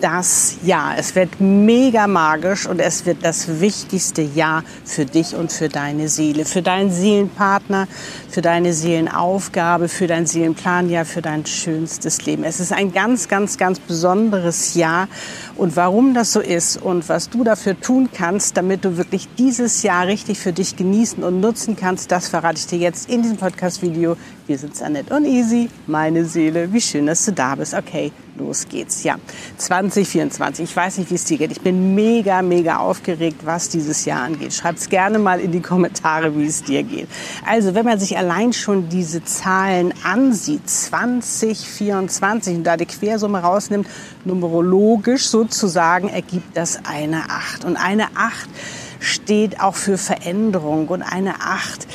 das Jahr. Es wird mega magisch und es wird das wichtigste Jahr für dich und für deine Seele, für deinen Seelenpartner, für deine Seelenaufgabe, für deinen Seelenplan, ja, für dein schönstes Leben. Es ist ein ganz, ganz, ganz besonderes Jahr und warum das so ist und was du dafür tun kannst, damit du wirklich dieses Jahr richtig für dich genießen und nutzen kannst, das verrate ich dir jetzt in diesem Podcast-Video. Wir sind Annette und Easy, meine Seele. Wie schön, dass du da bist. Okay, los geht's. Ja, 2024. Ich weiß nicht, wie es dir geht. Ich bin mega, mega aufgeregt, was dieses Jahr angeht. Schreib's gerne mal in die Kommentare, wie es dir geht. Also, wenn man sich allein schon diese Zahlen ansieht, 2024 und da die Quersumme rausnimmt, numerologisch sozusagen, ergibt das eine 8. Und eine 8 steht auch für Veränderung und eine 8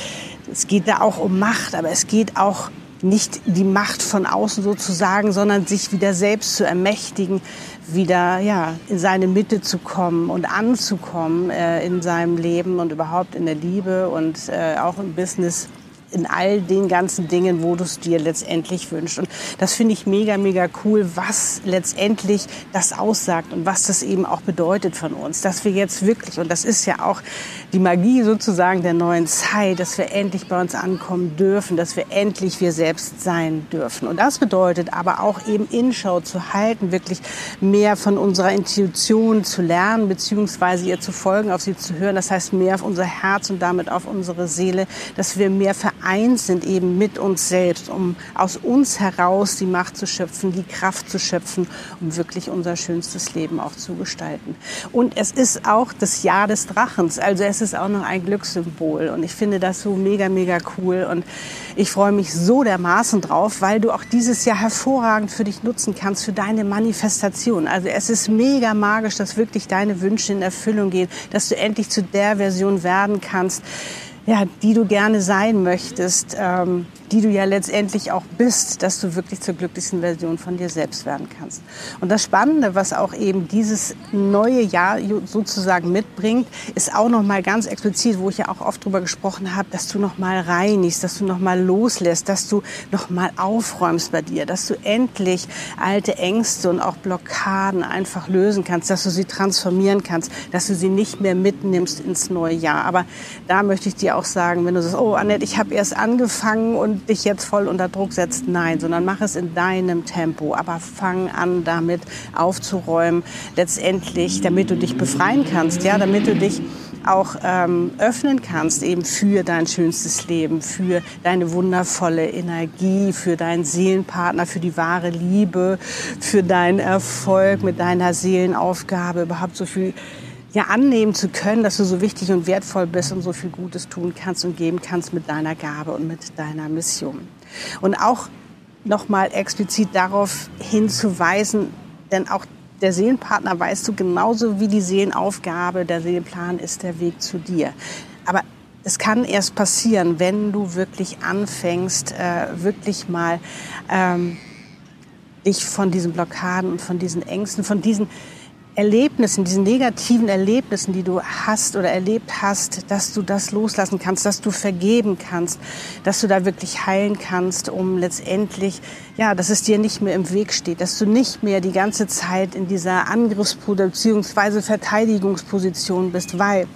es geht da auch um Macht, aber es geht auch nicht die Macht von außen sozusagen, sondern sich wieder selbst zu ermächtigen, wieder ja in seine Mitte zu kommen und anzukommen äh, in seinem Leben und überhaupt in der Liebe und äh, auch im Business in all den ganzen Dingen, wo du es dir letztendlich wünschst. Und das finde ich mega, mega cool, was letztendlich das aussagt und was das eben auch bedeutet von uns, dass wir jetzt wirklich, und das ist ja auch die Magie sozusagen der neuen Zeit, dass wir endlich bei uns ankommen dürfen, dass wir endlich wir selbst sein dürfen. Und das bedeutet aber auch eben Inschau zu halten, wirklich mehr von unserer Intuition zu lernen, beziehungsweise ihr zu folgen, auf sie zu hören. Das heißt, mehr auf unser Herz und damit auf unsere Seele, dass wir mehr eins sind eben mit uns selbst, um aus uns heraus die Macht zu schöpfen, die Kraft zu schöpfen, um wirklich unser schönstes Leben auch zu gestalten. Und es ist auch das Jahr des Drachens, also es ist auch noch ein Glückssymbol und ich finde das so mega, mega cool und ich freue mich so dermaßen drauf, weil du auch dieses Jahr hervorragend für dich nutzen kannst, für deine Manifestation. Also es ist mega magisch, dass wirklich deine Wünsche in Erfüllung gehen, dass du endlich zu der Version werden kannst, ja, die du gerne sein möchtest, ähm, die du ja letztendlich auch bist, dass du wirklich zur glücklichsten Version von dir selbst werden kannst. Und das Spannende, was auch eben dieses neue Jahr sozusagen mitbringt, ist auch noch mal ganz explizit, wo ich ja auch oft drüber gesprochen habe, dass du noch mal reinigst, dass du noch mal loslässt, dass du noch mal aufräumst bei dir, dass du endlich alte Ängste und auch Blockaden einfach lösen kannst, dass du sie transformieren kannst, dass du sie nicht mehr mitnimmst ins neue Jahr. Aber da möchte ich dir auch sagen, wenn du sagst, oh Annette, ich habe erst angefangen und dich jetzt voll unter Druck setzt. Nein, sondern mach es in deinem Tempo. Aber fang an, damit aufzuräumen, letztendlich, damit du dich befreien kannst, ja, damit du dich auch ähm, öffnen kannst eben für dein schönstes Leben, für deine wundervolle Energie, für deinen Seelenpartner, für die wahre Liebe, für deinen Erfolg mit deiner Seelenaufgabe, überhaupt so viel ja annehmen zu können, dass du so wichtig und wertvoll bist und so viel Gutes tun kannst und geben kannst mit deiner Gabe und mit deiner Mission. Und auch nochmal explizit darauf hinzuweisen, denn auch der Seelenpartner weißt du genauso wie die Seelenaufgabe, der Seelenplan ist der Weg zu dir. Aber es kann erst passieren, wenn du wirklich anfängst, äh, wirklich mal ähm, dich von diesen Blockaden und von diesen Ängsten, von diesen Erlebnissen, diesen negativen Erlebnissen, die du hast oder erlebt hast, dass du das loslassen kannst, dass du vergeben kannst, dass du da wirklich heilen kannst, um letztendlich, ja, dass es dir nicht mehr im Weg steht, dass du nicht mehr die ganze Zeit in dieser Angriffs- bzw. Verteidigungsposition bist, weil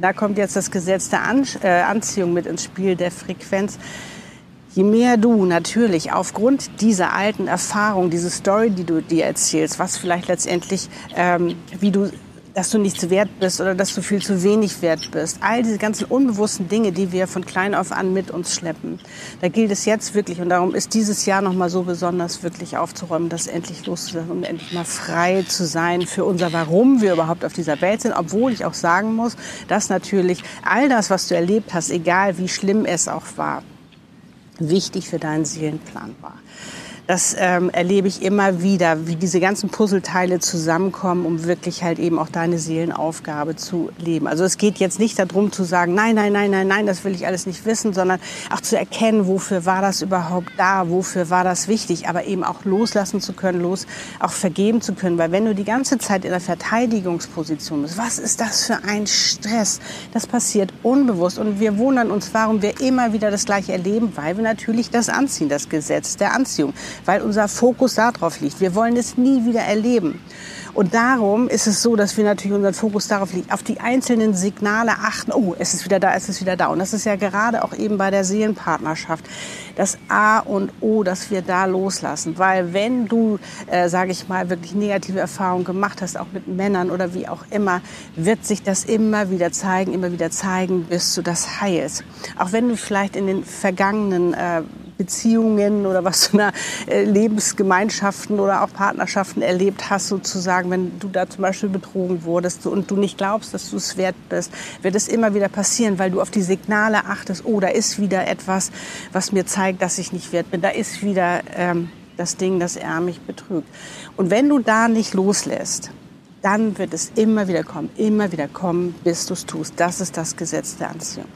da kommt jetzt das Gesetz der äh, Anziehung mit ins Spiel, der Frequenz je mehr du natürlich aufgrund dieser alten Erfahrung, diese Story, die du dir erzählst, was vielleicht letztendlich, ähm, wie du dass du nichts wert bist oder dass du viel zu wenig wert bist. All diese ganzen unbewussten Dinge, die wir von klein auf an mit uns schleppen. Da gilt es jetzt wirklich und darum ist dieses Jahr nochmal so besonders wirklich aufzuräumen, das endlich loszulassen und endlich mal frei zu sein für unser Warum wir überhaupt auf dieser Welt sind. Obwohl ich auch sagen muss, dass natürlich all das, was du erlebt hast, egal wie schlimm es auch war, wichtig für deinen Seelenplan war. Das ähm, erlebe ich immer wieder, wie diese ganzen Puzzleteile zusammenkommen, um wirklich halt eben auch deine Seelenaufgabe zu leben. Also es geht jetzt nicht darum zu sagen, nein, nein, nein, nein, nein, das will ich alles nicht wissen, sondern auch zu erkennen, wofür war das überhaupt da, wofür war das wichtig, aber eben auch loslassen zu können, los auch vergeben zu können. Weil wenn du die ganze Zeit in der Verteidigungsposition bist, was ist das für ein Stress? Das passiert unbewusst und wir wundern uns, warum wir immer wieder das Gleiche erleben, weil wir natürlich das anziehen, das Gesetz der Anziehung weil unser Fokus darauf liegt. Wir wollen es nie wieder erleben. Und darum ist es so, dass wir natürlich unseren Fokus darauf liegen, auf die einzelnen Signale achten. Oh, es ist wieder da, es ist wieder da. Und das ist ja gerade auch eben bei der Seelenpartnerschaft das A und O, dass wir da loslassen. Weil wenn du, äh, sage ich mal, wirklich negative Erfahrungen gemacht hast, auch mit Männern oder wie auch immer, wird sich das immer wieder zeigen, immer wieder zeigen, bis du das heilst. Auch wenn du vielleicht in den vergangenen äh, Beziehungen oder was für eine äh, Lebensgemeinschaften oder auch Partnerschaften erlebt hast, sozusagen, wenn du da zum Beispiel betrogen wurdest und du nicht glaubst, dass du es wert bist, wird es immer wieder passieren, weil du auf die Signale achtest, oh, da ist wieder etwas, was mir zeigt, dass ich nicht wert bin, da ist wieder ähm, das Ding, dass er mich betrügt. Und wenn du da nicht loslässt, dann wird es immer wieder kommen, immer wieder kommen, bis du es tust. Das ist das Gesetz der Anziehung.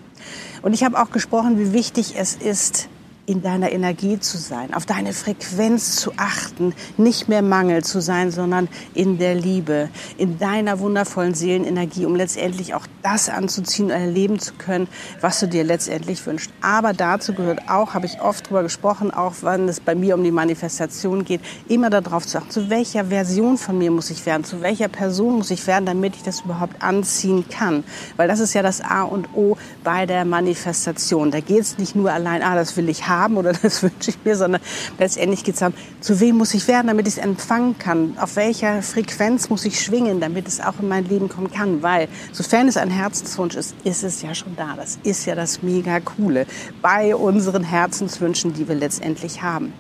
Und ich habe auch gesprochen, wie wichtig es ist, in deiner Energie zu sein, auf deine Frequenz zu achten, nicht mehr Mangel zu sein, sondern in der Liebe, in deiner wundervollen Seelenenergie, um letztendlich auch das anzuziehen und erleben zu können, was du dir letztendlich wünschst. Aber dazu gehört auch, habe ich oft drüber gesprochen, auch wenn es bei mir um die Manifestation geht, immer darauf zu achten, zu welcher Version von mir muss ich werden, zu welcher Person muss ich werden, damit ich das überhaupt anziehen kann. Weil das ist ja das A und O bei der Manifestation. Da geht es nicht nur allein, ah, das will ich haben, haben oder das wünsche ich mir, sondern letztendlich geht es darum, zu wem muss ich werden, damit ich es empfangen kann? Auf welcher Frequenz muss ich schwingen, damit es auch in mein Leben kommen kann? Weil, sofern es ein Herzenswunsch ist, ist es ja schon da. Das ist ja das mega Coole bei unseren Herzenswünschen, die wir letztendlich haben.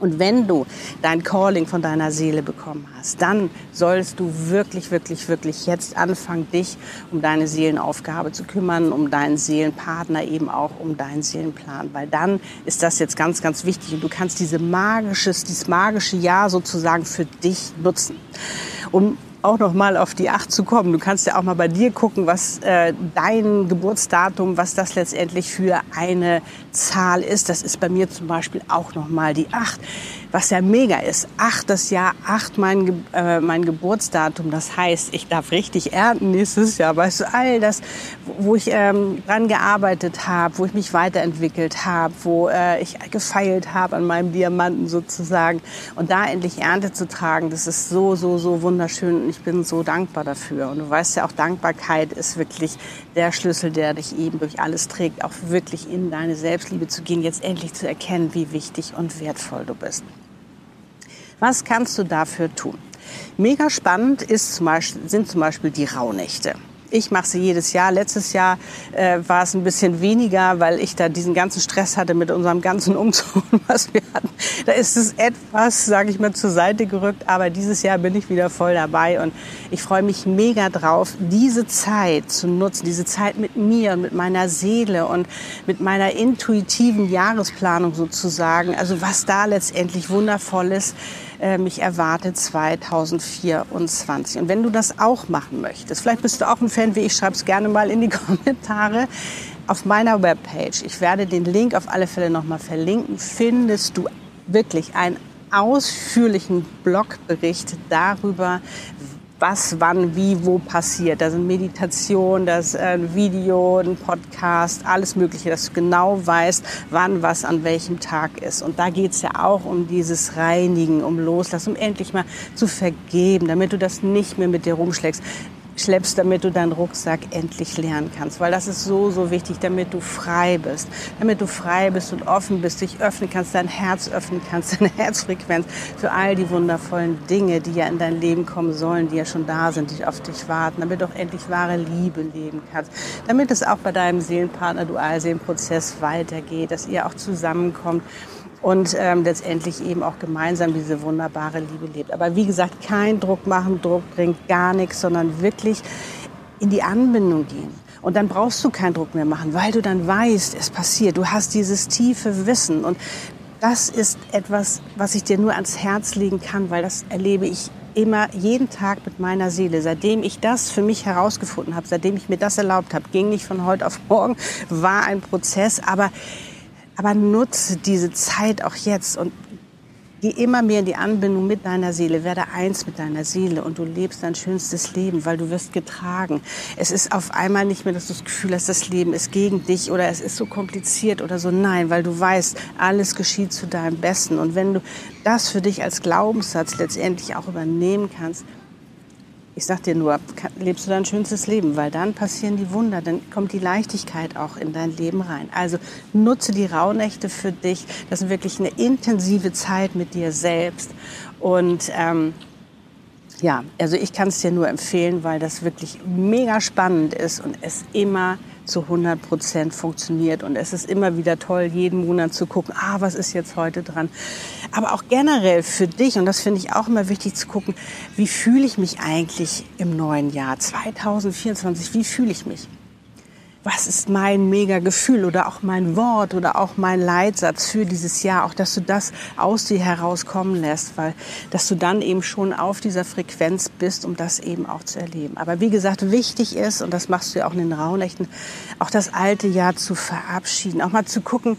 Und wenn du dein Calling von deiner Seele bekommen hast, dann sollst du wirklich, wirklich, wirklich jetzt anfangen, dich um deine Seelenaufgabe zu kümmern, um deinen Seelenpartner, eben auch um deinen Seelenplan. Weil dann ist das jetzt ganz, ganz wichtig und du kannst diese magisches, dieses magische Jahr sozusagen für dich nutzen. Um auch noch mal auf die Acht zu kommen. Du kannst ja auch mal bei dir gucken, was äh, dein Geburtsdatum, was das letztendlich für eine Zahl ist. Das ist bei mir zum Beispiel auch noch mal die Acht was ja mega ist. Acht das Jahr, acht mein, äh, mein Geburtsdatum. Das heißt, ich darf richtig ernten nächstes Jahr. Weißt du, all das, wo ich ähm, dran gearbeitet habe, wo ich mich weiterentwickelt habe, wo äh, ich gefeilt habe an meinem Diamanten sozusagen. Und da endlich Ernte zu tragen, das ist so, so, so wunderschön. Ich bin so dankbar dafür. Und du weißt ja auch, Dankbarkeit ist wirklich der Schlüssel, der dich eben durch alles trägt, auch wirklich in deine Selbstliebe zu gehen, jetzt endlich zu erkennen, wie wichtig und wertvoll du bist. Was kannst du dafür tun? Mega spannend ist zum Beispiel, sind zum Beispiel die Rauhnächte. Ich mache sie jedes Jahr. Letztes Jahr äh, war es ein bisschen weniger, weil ich da diesen ganzen Stress hatte mit unserem ganzen Umzug, was wir hatten. Da ist es etwas, sage ich mal, zur Seite gerückt. Aber dieses Jahr bin ich wieder voll dabei und ich freue mich mega drauf, diese Zeit zu nutzen, diese Zeit mit mir und mit meiner Seele und mit meiner intuitiven Jahresplanung sozusagen. Also was da letztendlich wundervoll ist äh, mich erwartet 2024. Und wenn du das auch machen möchtest, vielleicht bist du auch ein Fan wie ich, schreib es gerne mal in die Kommentare. Auf meiner Webpage, ich werde den Link auf alle Fälle nochmal verlinken, findest du wirklich einen ausführlichen Blogbericht darüber, was, wann, wie, wo passiert. Da sind Meditation, das ist ein Video, ein Podcast, alles Mögliche, dass du genau weißt, wann was an welchem Tag ist. Und da geht's ja auch um dieses Reinigen, um Loslassen, um endlich mal zu vergeben, damit du das nicht mehr mit dir rumschlägst schleppst, damit du deinen Rucksack endlich lernen kannst. Weil das ist so, so wichtig, damit du frei bist. Damit du frei bist und offen bist, dich öffnen kannst, dein Herz öffnen kannst, deine Herzfrequenz für all die wundervollen Dinge, die ja in dein Leben kommen sollen, die ja schon da sind, die auf dich warten. Damit du auch endlich wahre Liebe leben kannst. Damit es auch bei deinem Seelenpartner Dualseelenprozess weitergeht, dass ihr auch zusammenkommt und ähm, letztendlich eben auch gemeinsam diese wunderbare Liebe lebt. Aber wie gesagt, kein Druck machen, Druck bringt gar nichts, sondern wirklich in die Anbindung gehen. Und dann brauchst du keinen Druck mehr machen, weil du dann weißt, es passiert. Du hast dieses tiefe Wissen und das ist etwas, was ich dir nur ans Herz legen kann, weil das erlebe ich immer jeden Tag mit meiner Seele. Seitdem ich das für mich herausgefunden habe, seitdem ich mir das erlaubt habe, ging nicht von heute auf morgen, war ein Prozess, aber aber nutze diese Zeit auch jetzt und Geh immer mehr in die Anbindung mit deiner Seele, werde eins mit deiner Seele und du lebst dein schönstes Leben, weil du wirst getragen. Es ist auf einmal nicht mehr, dass du das Gefühl hast, das Leben ist gegen dich oder es ist so kompliziert oder so. Nein, weil du weißt, alles geschieht zu deinem Besten. Und wenn du das für dich als Glaubenssatz letztendlich auch übernehmen kannst, ich sag dir nur, lebst du dein schönstes Leben, weil dann passieren die Wunder, dann kommt die Leichtigkeit auch in dein Leben rein. Also nutze die Rauhnächte für dich. Das ist wirklich eine intensive Zeit mit dir selbst. Und ähm, ja, also ich kann es dir nur empfehlen, weil das wirklich mega spannend ist und es immer zu 100 Prozent funktioniert. Und es ist immer wieder toll, jeden Monat zu gucken, ah, was ist jetzt heute dran. Aber auch generell für dich, und das finde ich auch immer wichtig zu gucken, wie fühle ich mich eigentlich im neuen Jahr 2024, wie fühle ich mich? Was ist mein mega Gefühl oder auch mein Wort oder auch mein Leitsatz für dieses Jahr, auch dass du das aus dir herauskommen lässt, weil dass du dann eben schon auf dieser Frequenz bist, um das eben auch zu erleben. Aber wie gesagt, wichtig ist, und das machst du ja auch in den Rauhnächten, auch das alte Jahr zu verabschieden, auch mal zu gucken,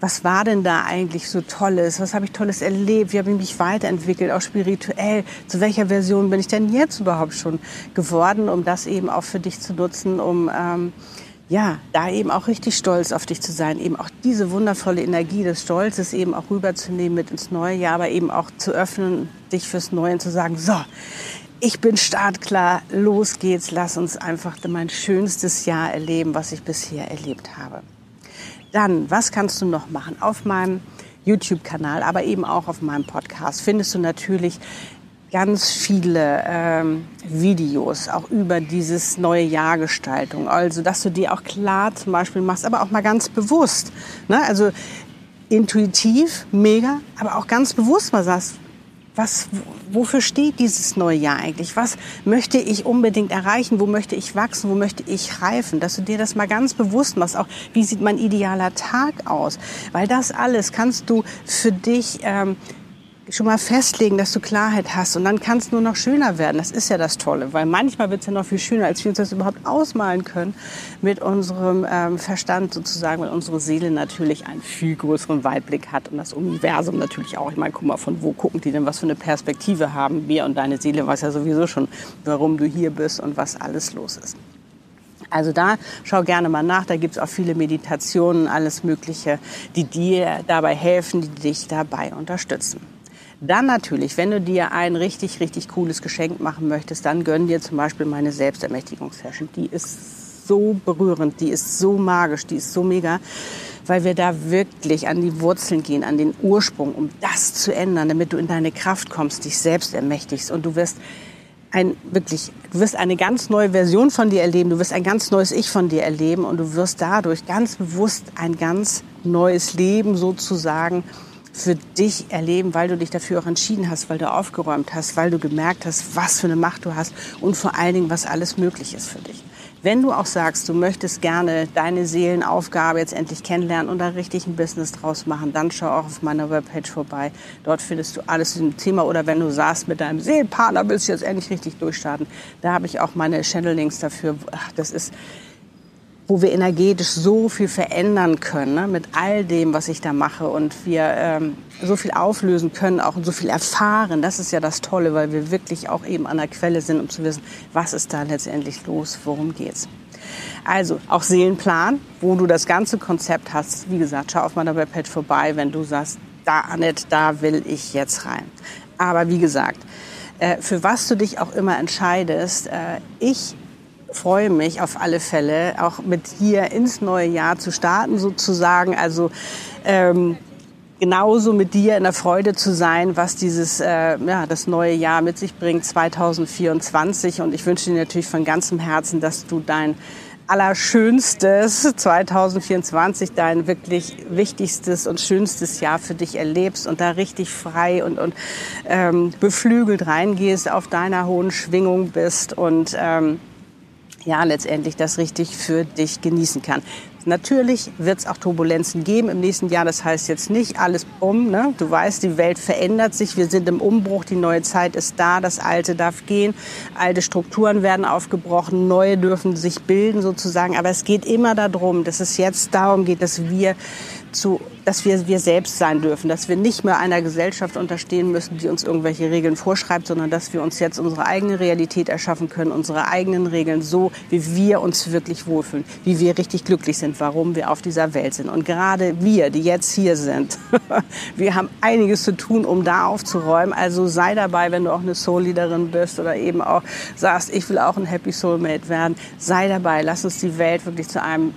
was war denn da eigentlich so Tolles? Was habe ich Tolles erlebt? Wie habe ich mich weiterentwickelt, auch spirituell? Zu welcher Version bin ich denn jetzt überhaupt schon geworden, um das eben auch für dich zu nutzen, um ähm, ja, da eben auch richtig stolz auf dich zu sein, eben auch diese wundervolle Energie des Stolzes eben auch rüberzunehmen mit ins neue Jahr, aber eben auch zu öffnen, dich fürs Neue und zu sagen, so, ich bin startklar, los geht's, lass uns einfach mein schönstes Jahr erleben, was ich bisher erlebt habe. Dann, was kannst du noch machen? Auf meinem YouTube-Kanal, aber eben auch auf meinem Podcast findest du natürlich ganz viele ähm, Videos auch über dieses neue Jahrgestaltung. Also, dass du die auch klar zum Beispiel machst, aber auch mal ganz bewusst. Ne? Also intuitiv, mega, aber auch ganz bewusst mal sagst, was, wofür steht dieses neue Jahr eigentlich? Was möchte ich unbedingt erreichen? Wo möchte ich wachsen? Wo möchte ich reifen? Dass du dir das mal ganz bewusst machst. Auch wie sieht mein idealer Tag aus? Weil das alles kannst du für dich ähm, schon mal festlegen, dass du Klarheit hast und dann kann es nur noch schöner werden. Das ist ja das Tolle, weil manchmal wird es ja noch viel schöner, als wir uns das überhaupt ausmalen können mit unserem ähm, Verstand sozusagen, weil unsere Seele natürlich einen viel größeren Weitblick hat und das Universum natürlich auch. Ich meine, guck mal, von wo gucken die denn, was für eine Perspektive haben wir und deine Seele weiß ja sowieso schon, warum du hier bist und was alles los ist. Also da schau gerne mal nach, da gibt's auch viele Meditationen, alles Mögliche, die dir dabei helfen, die dich dabei unterstützen. Dann natürlich, wenn du dir ein richtig, richtig cooles Geschenk machen möchtest, dann gönn dir zum Beispiel meine Selbstermächtigungssession. Die ist so berührend, die ist so magisch, die ist so mega, weil wir da wirklich an die Wurzeln gehen, an den Ursprung, um das zu ändern, damit du in deine Kraft kommst, dich selbst ermächtigst und du wirst ein wirklich, du wirst eine ganz neue Version von dir erleben, du wirst ein ganz neues Ich von dir erleben und du wirst dadurch ganz bewusst ein ganz neues Leben sozusagen für dich erleben, weil du dich dafür auch entschieden hast, weil du aufgeräumt hast, weil du gemerkt hast, was für eine Macht du hast und vor allen Dingen, was alles möglich ist für dich. Wenn du auch sagst, du möchtest gerne deine Seelenaufgabe jetzt endlich kennenlernen und da richtig ein Business draus machen, dann schau auch auf meiner Webpage vorbei. Dort findest du alles zum Thema. Oder wenn du sagst, mit deinem Seelenpartner willst du jetzt endlich richtig durchstarten, da habe ich auch meine Channel-Links dafür. Ach, das ist wo wir energetisch so viel verändern können ne, mit all dem, was ich da mache und wir ähm, so viel auflösen können, auch so viel erfahren. Das ist ja das Tolle, weil wir wirklich auch eben an der Quelle sind, um zu wissen, was ist da letztendlich los, worum geht's. Also auch Seelenplan, wo du das ganze Konzept hast. Wie gesagt, schau auf meiner Webpage vorbei, wenn du sagst, da Annette, da will ich jetzt rein. Aber wie gesagt, äh, für was du dich auch immer entscheidest, äh, ich freue mich auf alle Fälle, auch mit dir ins neue Jahr zu starten sozusagen. Also ähm, genauso mit dir in der Freude zu sein, was dieses äh, ja, das neue Jahr mit sich bringt, 2024. Und ich wünsche dir natürlich von ganzem Herzen, dass du dein allerschönstes 2024, dein wirklich wichtigstes und schönstes Jahr für dich erlebst und da richtig frei und, und ähm, beflügelt reingehst, auf deiner hohen Schwingung bist und ähm, ja letztendlich das richtig für dich genießen kann. Natürlich wird es auch Turbulenzen geben im nächsten Jahr. Das heißt jetzt nicht alles um. Ne? Du weißt, die Welt verändert sich. Wir sind im Umbruch. Die neue Zeit ist da. Das Alte darf gehen. Alte Strukturen werden aufgebrochen. Neue dürfen sich bilden sozusagen. Aber es geht immer darum, dass es jetzt darum geht, dass wir zu, dass wir wir selbst sein dürfen, dass wir nicht mehr einer Gesellschaft unterstehen müssen, die uns irgendwelche Regeln vorschreibt, sondern dass wir uns jetzt unsere eigene Realität erschaffen können, unsere eigenen Regeln, so wie wir uns wirklich wohlfühlen, wie wir richtig glücklich sind, warum wir auf dieser Welt sind. Und gerade wir, die jetzt hier sind, wir haben einiges zu tun, um da aufzuräumen. Also sei dabei, wenn du auch eine Soul-Leaderin bist oder eben auch sagst, ich will auch ein Happy Soulmate werden. Sei dabei, lass uns die Welt wirklich zu einem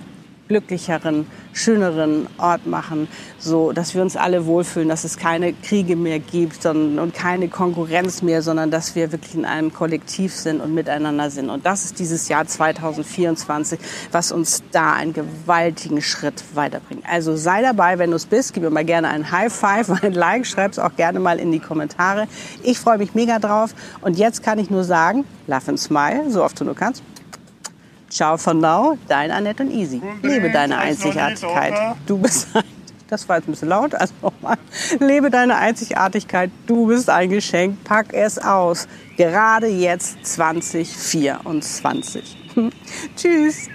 glücklicheren, schöneren Ort machen, so dass wir uns alle wohlfühlen, dass es keine Kriege mehr gibt sondern, und keine Konkurrenz mehr, sondern dass wir wirklich in einem Kollektiv sind und miteinander sind. Und das ist dieses Jahr 2024, was uns da einen gewaltigen Schritt weiterbringt. Also sei dabei, wenn du es bist, gib mir mal gerne ein High Five, ein Like, schreib es auch gerne mal in die Kommentare. Ich freue mich mega drauf und jetzt kann ich nur sagen, laugh and smile, so oft du nur kannst. Ciao von now, dein Annette und Easy. Lebe deine Einzigartigkeit. Du bist ein, das war jetzt ein bisschen laut, also nochmal. Lebe deine Einzigartigkeit. Du bist ein Geschenk. Pack es aus. Gerade jetzt 2024. Tschüss.